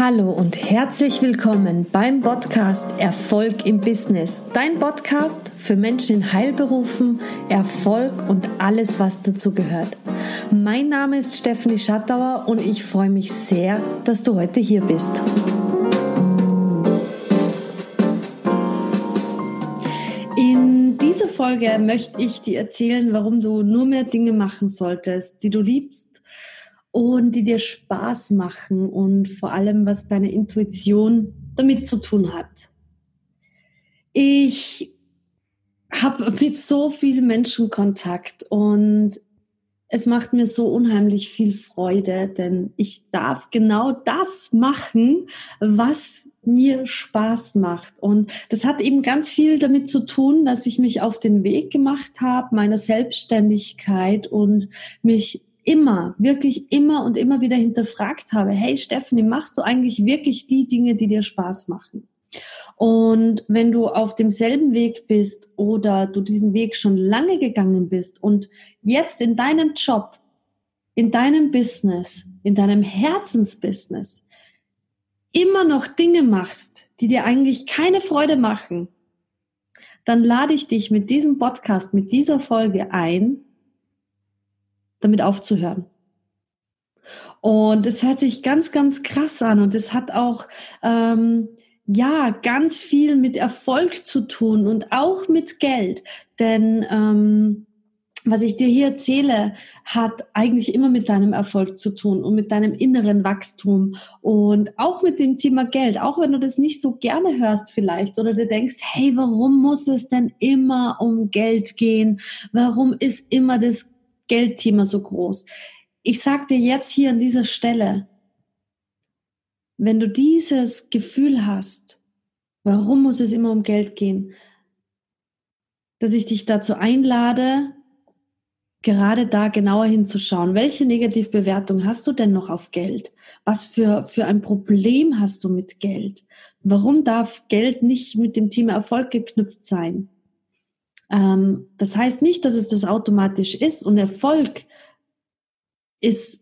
Hallo und herzlich willkommen beim Podcast Erfolg im Business. Dein Podcast für Menschen in Heilberufen, Erfolg und alles, was dazu gehört. Mein Name ist Stephanie Schattauer und ich freue mich sehr, dass du heute hier bist. In dieser Folge möchte ich dir erzählen, warum du nur mehr Dinge machen solltest, die du liebst und die dir Spaß machen und vor allem, was deine Intuition damit zu tun hat. Ich habe mit so vielen Menschen Kontakt und es macht mir so unheimlich viel Freude, denn ich darf genau das machen, was mir Spaß macht. Und das hat eben ganz viel damit zu tun, dass ich mich auf den Weg gemacht habe, meiner Selbstständigkeit und mich immer, wirklich immer und immer wieder hinterfragt habe, hey Stephanie, machst du eigentlich wirklich die Dinge, die dir Spaß machen? Und wenn du auf demselben Weg bist oder du diesen Weg schon lange gegangen bist und jetzt in deinem Job, in deinem Business, in deinem Herzensbusiness immer noch Dinge machst, die dir eigentlich keine Freude machen, dann lade ich dich mit diesem Podcast, mit dieser Folge ein, damit aufzuhören. Und es hört sich ganz, ganz krass an und es hat auch ähm, ja ganz viel mit Erfolg zu tun und auch mit Geld, denn ähm, was ich dir hier erzähle, hat eigentlich immer mit deinem Erfolg zu tun und mit deinem inneren Wachstum und auch mit dem Thema Geld. Auch wenn du das nicht so gerne hörst vielleicht oder du denkst, hey, warum muss es denn immer um Geld gehen? Warum ist immer das Geldthema so groß. Ich sage dir jetzt hier an dieser Stelle, wenn du dieses Gefühl hast, warum muss es immer um Geld gehen, dass ich dich dazu einlade, gerade da genauer hinzuschauen. Welche Negativbewertung hast du denn noch auf Geld? Was für, für ein Problem hast du mit Geld? Warum darf Geld nicht mit dem Thema Erfolg geknüpft sein? Ähm, das heißt nicht, dass es das automatisch ist. Und Erfolg ist,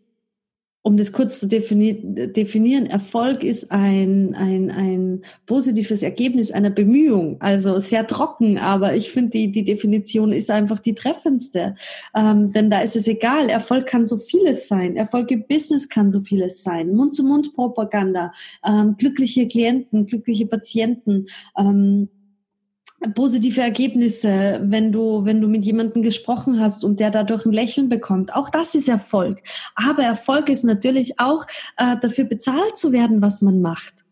um das kurz zu definieren, Erfolg ist ein, ein, ein positives Ergebnis einer Bemühung. Also sehr trocken, aber ich finde, die, die Definition ist einfach die treffendste. Ähm, denn da ist es egal. Erfolg kann so vieles sein. Erfolg im Business kann so vieles sein. Mund-zu-Mund-Propaganda, ähm, glückliche Klienten, glückliche Patienten. Ähm, positive Ergebnisse, wenn du, wenn du mit jemandem gesprochen hast und der dadurch ein Lächeln bekommt. Auch das ist Erfolg. Aber Erfolg ist natürlich auch äh, dafür bezahlt zu werden, was man macht.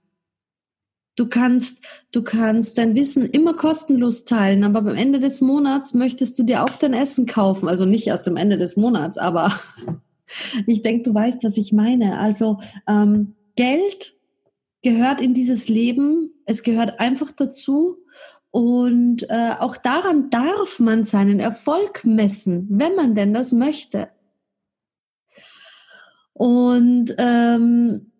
Du kannst, du kannst dein Wissen immer kostenlos teilen, aber am Ende des Monats möchtest du dir auch dein Essen kaufen. Also nicht erst am Ende des Monats, aber ich denke, du weißt, was ich meine. Also ähm, Geld gehört in dieses Leben. Es gehört einfach dazu. Und äh, auch daran darf man seinen Erfolg messen, wenn man denn das möchte. Und ähm,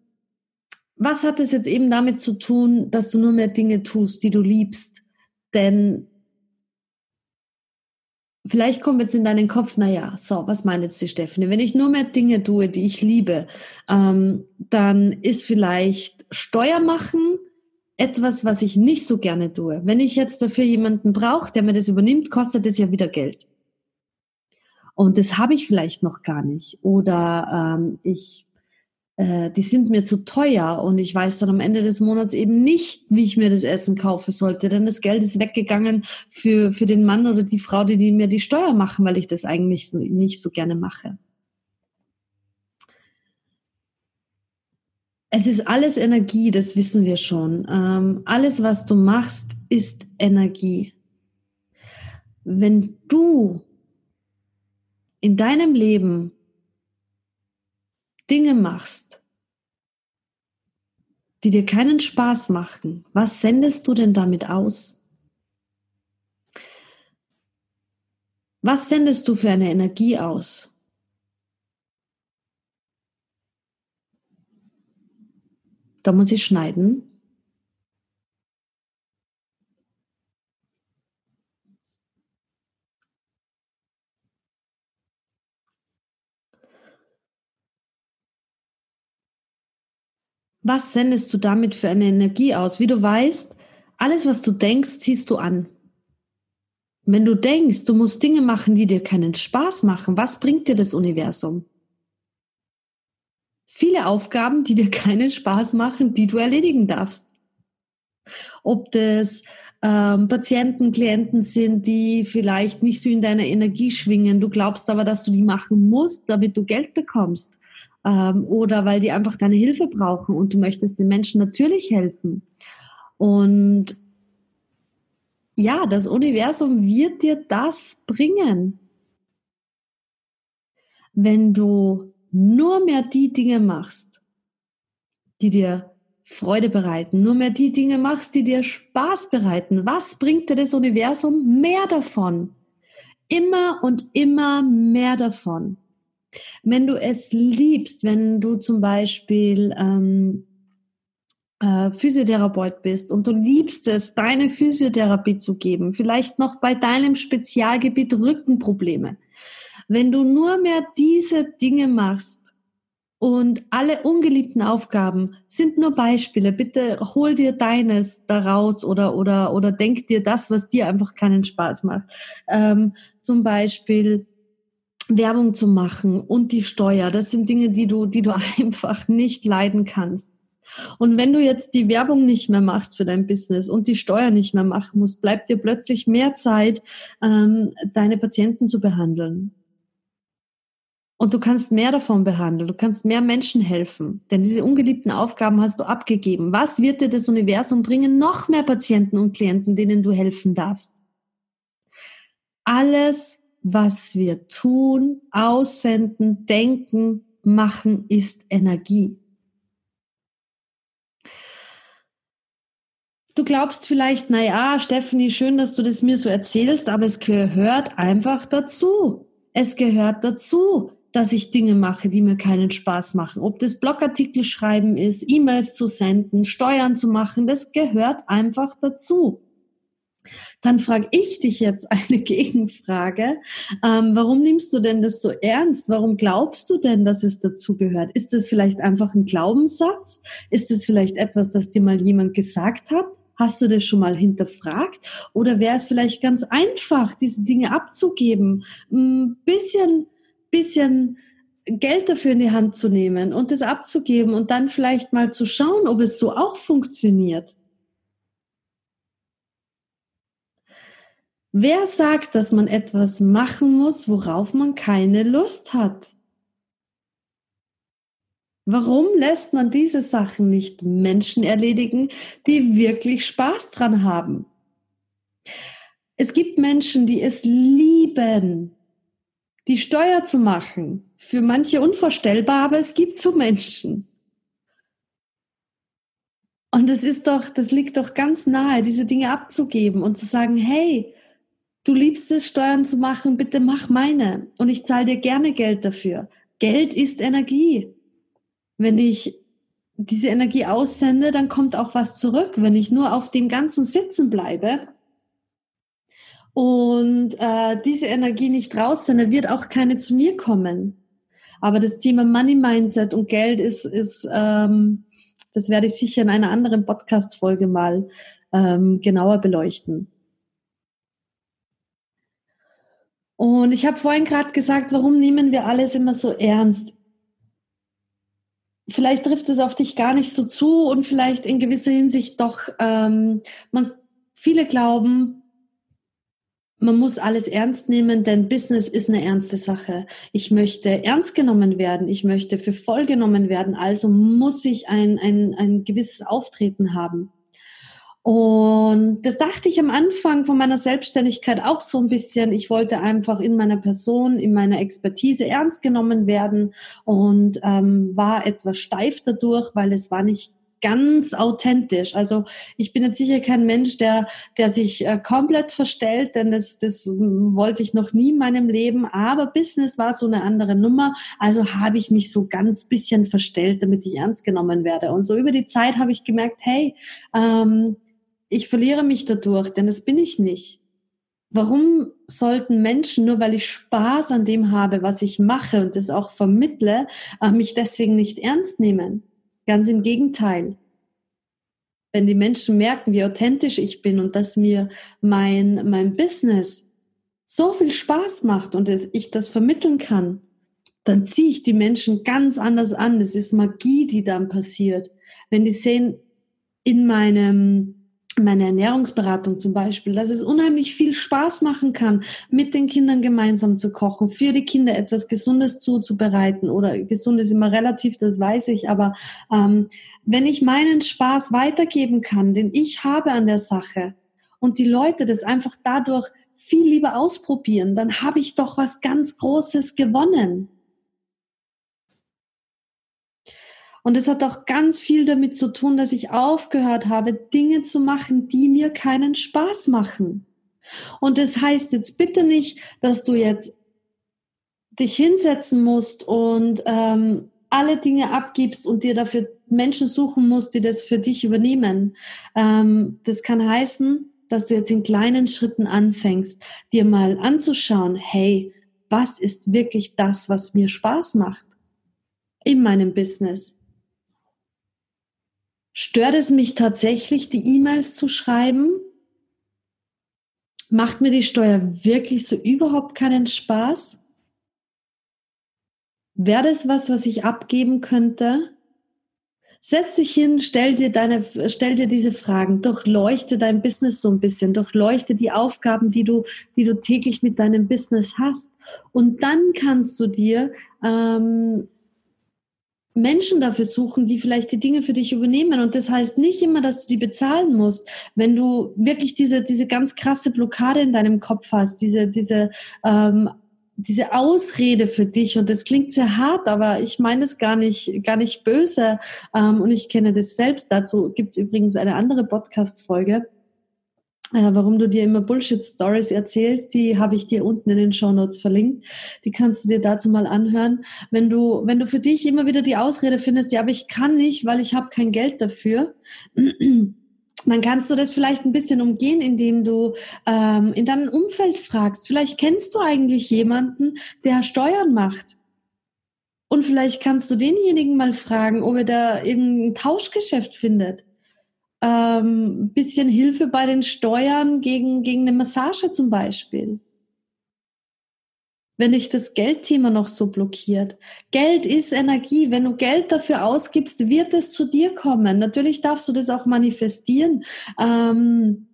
was hat es jetzt eben damit zu tun, dass du nur mehr Dinge tust, die du liebst? Denn vielleicht kommt jetzt in deinen Kopf, naja, so, was meint jetzt die Stephanie? Wenn ich nur mehr Dinge tue, die ich liebe, ähm, dann ist vielleicht Steuer machen etwas, was ich nicht so gerne tue. Wenn ich jetzt dafür jemanden brauche, der mir das übernimmt, kostet es ja wieder Geld. Und das habe ich vielleicht noch gar nicht. Oder ähm, ich, äh, die sind mir zu teuer und ich weiß dann am Ende des Monats eben nicht, wie ich mir das Essen kaufen sollte. Denn das Geld ist weggegangen für, für den Mann oder die Frau, die, die mir die Steuer machen, weil ich das eigentlich so, nicht so gerne mache. Es ist alles Energie, das wissen wir schon. Ähm, alles, was du machst, ist Energie. Wenn du in deinem Leben Dinge machst, die dir keinen Spaß machen, was sendest du denn damit aus? Was sendest du für eine Energie aus? Da muss ich schneiden. was sendest du damit für eine Energie aus? Wie du weißt, alles, was du denkst, ziehst du an. Wenn du denkst, du musst Dinge machen, die dir keinen Spaß machen, was bringt dir das Universum? Viele Aufgaben, die dir keinen Spaß machen, die du erledigen darfst. Ob das ähm, Patienten, Klienten sind, die vielleicht nicht so in deiner Energie schwingen, du glaubst aber, dass du die machen musst, damit du Geld bekommst ähm, oder weil die einfach deine Hilfe brauchen und du möchtest den Menschen natürlich helfen. Und ja, das Universum wird dir das bringen. Wenn du nur mehr die Dinge machst, die dir Freude bereiten, nur mehr die Dinge machst, die dir Spaß bereiten, was bringt dir das Universum mehr davon? Immer und immer mehr davon. Wenn du es liebst, wenn du zum Beispiel ähm, äh, Physiotherapeut bist und du liebst es, deine Physiotherapie zu geben, vielleicht noch bei deinem Spezialgebiet Rückenprobleme, wenn du nur mehr diese Dinge machst und alle ungeliebten Aufgaben sind nur Beispiele, bitte hol dir deines daraus oder, oder, oder denk dir das, was dir einfach keinen Spaß macht. Ähm, zum Beispiel Werbung zu machen und die Steuer, das sind Dinge, die du, die du einfach nicht leiden kannst. Und wenn du jetzt die Werbung nicht mehr machst für dein Business und die Steuer nicht mehr machen musst, bleibt dir plötzlich mehr Zeit, ähm, deine Patienten zu behandeln. Und du kannst mehr davon behandeln, du kannst mehr Menschen helfen, denn diese ungeliebten Aufgaben hast du abgegeben. Was wird dir das Universum bringen? Noch mehr Patienten und Klienten, denen du helfen darfst. Alles, was wir tun, aussenden, denken, machen, ist Energie. Du glaubst vielleicht, na ja, Stephanie, schön, dass du das mir so erzählst, aber es gehört einfach dazu. Es gehört dazu, dass ich Dinge mache, die mir keinen Spaß machen. Ob das Blogartikel schreiben ist, E-Mails zu senden, Steuern zu machen, das gehört einfach dazu. Dann frage ich dich jetzt eine Gegenfrage. Ähm, warum nimmst du denn das so ernst? Warum glaubst du denn, dass es dazugehört? Ist das vielleicht einfach ein Glaubenssatz? Ist es vielleicht etwas, das dir mal jemand gesagt hat? Hast du das schon mal hinterfragt? Oder wäre es vielleicht ganz einfach, diese Dinge abzugeben? Ein bisschen, bisschen Geld dafür in die Hand zu nehmen und das abzugeben und dann vielleicht mal zu schauen, ob es so auch funktioniert. Wer sagt, dass man etwas machen muss, worauf man keine Lust hat? Warum lässt man diese Sachen nicht Menschen erledigen, die wirklich Spaß dran haben? Es gibt Menschen, die es lieben, die Steuer zu machen. Für manche unvorstellbar, aber es gibt so Menschen. Und es ist doch, das liegt doch ganz nahe, diese Dinge abzugeben und zu sagen, hey, du liebst es, Steuern zu machen, bitte mach meine. Und ich zahle dir gerne Geld dafür. Geld ist Energie. Wenn ich diese Energie aussende, dann kommt auch was zurück. Wenn ich nur auf dem Ganzen sitzen bleibe und äh, diese Energie nicht raussende, wird auch keine zu mir kommen. Aber das Thema Money Mindset und Geld ist, ist ähm, das werde ich sicher in einer anderen Podcast-Folge mal ähm, genauer beleuchten. Und ich habe vorhin gerade gesagt, warum nehmen wir alles immer so ernst? Vielleicht trifft es auf dich gar nicht so zu und vielleicht in gewisser Hinsicht doch. Ähm, man, viele glauben, man muss alles ernst nehmen, denn Business ist eine ernste Sache. Ich möchte ernst genommen werden, ich möchte für voll genommen werden, also muss ich ein, ein, ein gewisses Auftreten haben. Und das dachte ich am Anfang von meiner Selbstständigkeit auch so ein bisschen. Ich wollte einfach in meiner Person, in meiner Expertise ernst genommen werden und ähm, war etwas steif dadurch, weil es war nicht ganz authentisch. Also ich bin jetzt sicher kein Mensch, der, der sich äh, komplett verstellt, denn das, das wollte ich noch nie in meinem Leben. Aber Business war so eine andere Nummer. Also habe ich mich so ganz bisschen verstellt, damit ich ernst genommen werde. Und so über die Zeit habe ich gemerkt, hey, ähm, ich verliere mich dadurch, denn das bin ich nicht. Warum sollten Menschen, nur weil ich Spaß an dem habe, was ich mache und das auch vermittle, äh, mich deswegen nicht ernst nehmen? Ganz im Gegenteil. Wenn die Menschen merken, wie authentisch ich bin und dass mir mein, mein Business so viel Spaß macht und ich das vermitteln kann, dann ziehe ich die Menschen ganz anders an. Das ist Magie, die dann passiert. Wenn die sehen, in meinem meine Ernährungsberatung zum Beispiel, dass es unheimlich viel Spaß machen kann, mit den Kindern gemeinsam zu kochen, für die Kinder etwas Gesundes zuzubereiten oder gesund ist immer relativ, das weiß ich, aber ähm, wenn ich meinen Spaß weitergeben kann, den ich habe an der Sache und die Leute das einfach dadurch viel lieber ausprobieren, dann habe ich doch was ganz Großes gewonnen. Und es hat auch ganz viel damit zu tun, dass ich aufgehört habe, Dinge zu machen, die mir keinen Spaß machen. Und das heißt jetzt bitte nicht, dass du jetzt dich hinsetzen musst und ähm, alle Dinge abgibst und dir dafür Menschen suchen musst, die das für dich übernehmen. Ähm, das kann heißen, dass du jetzt in kleinen Schritten anfängst, dir mal anzuschauen, hey, was ist wirklich das, was mir Spaß macht in meinem Business? Stört es mich tatsächlich, die E-Mails zu schreiben? Macht mir die Steuer wirklich so überhaupt keinen Spaß? Wäre das was, was ich abgeben könnte? Setz dich hin, stell dir deine, stell dir diese Fragen, durchleuchte dein Business so ein bisschen, durchleuchte die Aufgaben, die du, die du täglich mit deinem Business hast. Und dann kannst du dir ähm, Menschen dafür suchen, die vielleicht die Dinge für dich übernehmen. Und das heißt nicht immer, dass du die bezahlen musst. Wenn du wirklich diese, diese ganz krasse Blockade in deinem Kopf hast, diese, diese, ähm, diese Ausrede für dich, und das klingt sehr hart, aber ich meine es gar nicht, gar nicht böse. Ähm, und ich kenne das selbst. Dazu gibt es übrigens eine andere Podcast-Folge warum du dir immer Bullshit-Stories erzählst, die habe ich dir unten in den Show Notes verlinkt. Die kannst du dir dazu mal anhören. Wenn du, wenn du für dich immer wieder die Ausrede findest, ja, aber ich kann nicht, weil ich habe kein Geld dafür, dann kannst du das vielleicht ein bisschen umgehen, indem du ähm, in deinem Umfeld fragst. Vielleicht kennst du eigentlich jemanden, der Steuern macht. Und vielleicht kannst du denjenigen mal fragen, ob er da irgendein Tauschgeschäft findet ähm, bisschen Hilfe bei den Steuern gegen, gegen eine Massage zum Beispiel. Wenn dich das Geldthema noch so blockiert. Geld ist Energie. Wenn du Geld dafür ausgibst, wird es zu dir kommen. Natürlich darfst du das auch manifestieren. Ähm,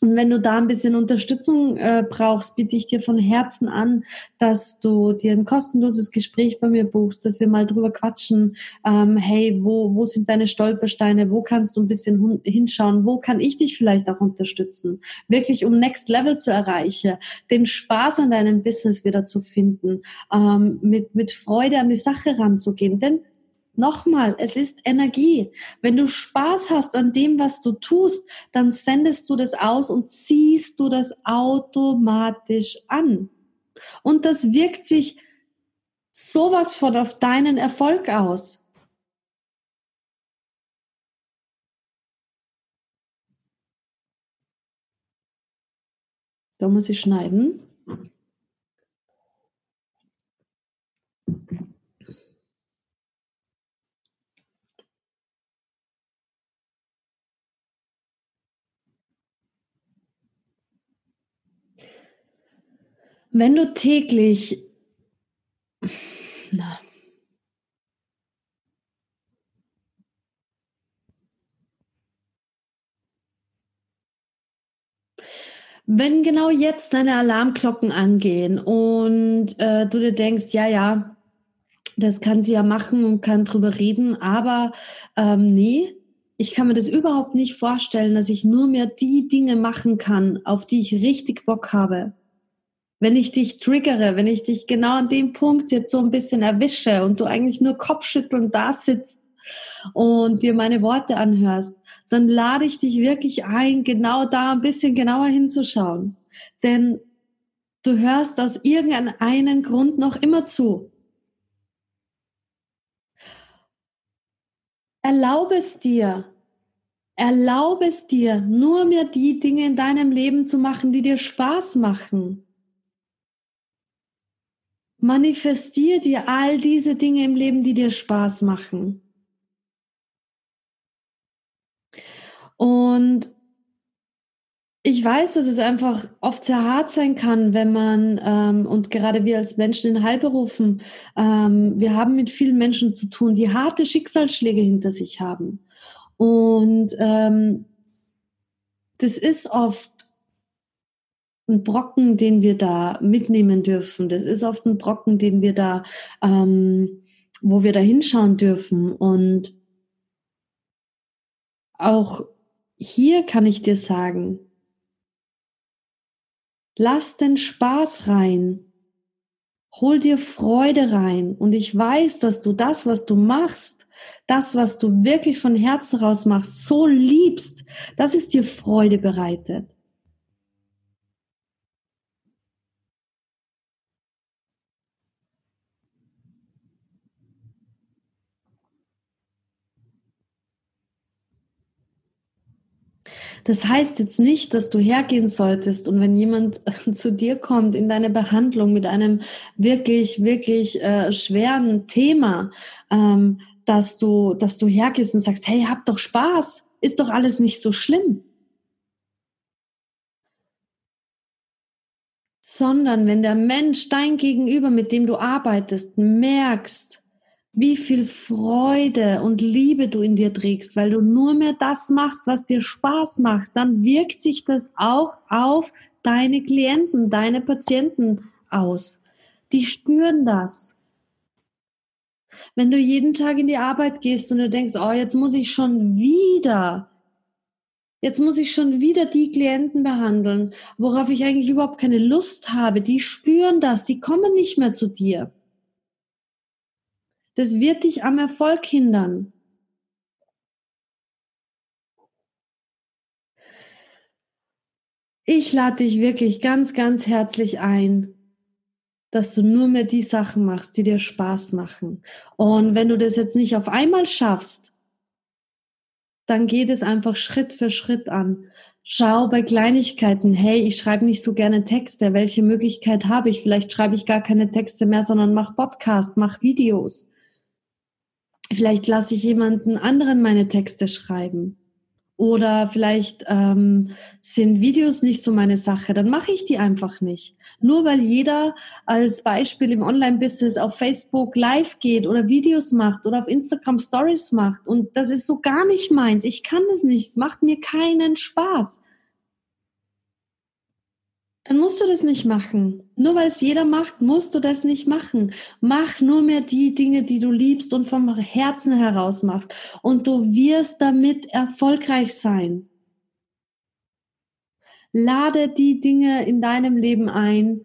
und wenn du da ein bisschen Unterstützung äh, brauchst, biete ich dir von Herzen an, dass du dir ein kostenloses Gespräch bei mir buchst, dass wir mal drüber quatschen. Ähm, hey, wo, wo sind deine Stolpersteine? Wo kannst du ein bisschen hinschauen? Wo kann ich dich vielleicht auch unterstützen? Wirklich, um Next Level zu erreichen, den Spaß an deinem Business wieder zu finden, ähm, mit, mit Freude an die Sache ranzugehen. Denn Nochmal, es ist Energie. Wenn du Spaß hast an dem, was du tust, dann sendest du das aus und ziehst du das automatisch an. Und das wirkt sich sowas von auf deinen Erfolg aus. Da muss ich schneiden. Wenn du täglich, na, wenn genau jetzt deine Alarmglocken angehen und äh, du dir denkst, ja, ja, das kann sie ja machen und kann drüber reden, aber ähm, nee, ich kann mir das überhaupt nicht vorstellen, dass ich nur mehr die Dinge machen kann, auf die ich richtig Bock habe wenn ich dich triggere, wenn ich dich genau an dem Punkt jetzt so ein bisschen erwische und du eigentlich nur Kopfschütteln da sitzt und dir meine Worte anhörst, dann lade ich dich wirklich ein, genau da ein bisschen genauer hinzuschauen. Denn du hörst aus irgendeinem Grund noch immer zu. Erlaube es dir, erlaube es dir, nur mehr die Dinge in deinem Leben zu machen, die dir Spaß machen. Manifestier dir all diese Dinge im Leben, die dir Spaß machen. Und ich weiß, dass es einfach oft sehr hart sein kann, wenn man, ähm, und gerade wir als Menschen in Heilberufen, ähm, wir haben mit vielen Menschen zu tun, die harte Schicksalsschläge hinter sich haben. Und ähm, das ist oft ein Brocken, den wir da mitnehmen dürfen. Das ist oft ein Brocken, den wir da, ähm, wo wir da hinschauen dürfen. Und auch hier kann ich dir sagen, Lass den Spaß rein. Hol dir Freude rein. Und ich weiß, dass du das, was du machst, das, was du wirklich von Herzen raus machst, so liebst, dass es dir Freude bereitet. Das heißt jetzt nicht, dass du hergehen solltest und wenn jemand zu dir kommt in deine Behandlung mit einem wirklich, wirklich äh, schweren Thema, ähm, dass du, dass du hergehst und sagst, hey, hab doch Spaß, ist doch alles nicht so schlimm. Sondern wenn der Mensch, dein Gegenüber, mit dem du arbeitest, merkst, wie viel Freude und Liebe du in dir trägst, weil du nur mehr das machst, was dir Spaß macht, dann wirkt sich das auch auf deine Klienten, deine Patienten aus. Die spüren das. Wenn du jeden Tag in die Arbeit gehst und du denkst, oh, jetzt muss ich schon wieder, jetzt muss ich schon wieder die Klienten behandeln, worauf ich eigentlich überhaupt keine Lust habe, die spüren das, die kommen nicht mehr zu dir. Das wird dich am Erfolg hindern. Ich lade dich wirklich ganz, ganz herzlich ein, dass du nur mehr die Sachen machst, die dir Spaß machen. Und wenn du das jetzt nicht auf einmal schaffst, dann geht es einfach Schritt für Schritt an. Schau bei Kleinigkeiten, hey, ich schreibe nicht so gerne Texte. Welche Möglichkeit habe ich? Vielleicht schreibe ich gar keine Texte mehr, sondern mach Podcast, mach Videos. Vielleicht lasse ich jemanden anderen meine Texte schreiben. Oder vielleicht ähm, sind Videos nicht so meine Sache, dann mache ich die einfach nicht. Nur weil jeder als Beispiel im Online-Business auf Facebook live geht oder Videos macht oder auf Instagram Stories macht. Und das ist so gar nicht meins. Ich kann das nicht. Es macht mir keinen Spaß dann musst du das nicht machen. Nur weil es jeder macht, musst du das nicht machen. Mach nur mehr die Dinge, die du liebst und vom Herzen heraus machst. Und du wirst damit erfolgreich sein. Lade die Dinge in deinem Leben ein,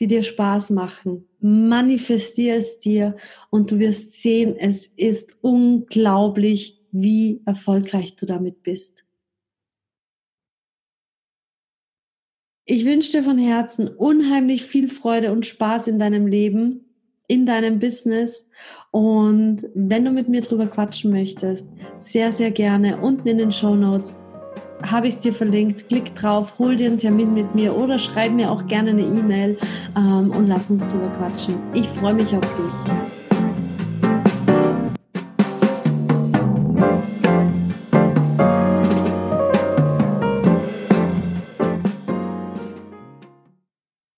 die dir Spaß machen. Manifestier es dir und du wirst sehen, es ist unglaublich, wie erfolgreich du damit bist. Ich wünsche dir von Herzen unheimlich viel Freude und Spaß in deinem Leben, in deinem Business. Und wenn du mit mir drüber quatschen möchtest, sehr, sehr gerne unten in den Show Notes habe ich es dir verlinkt. Klick drauf, hol dir einen Termin mit mir oder schreib mir auch gerne eine E-Mail ähm, und lass uns drüber quatschen. Ich freue mich auf dich.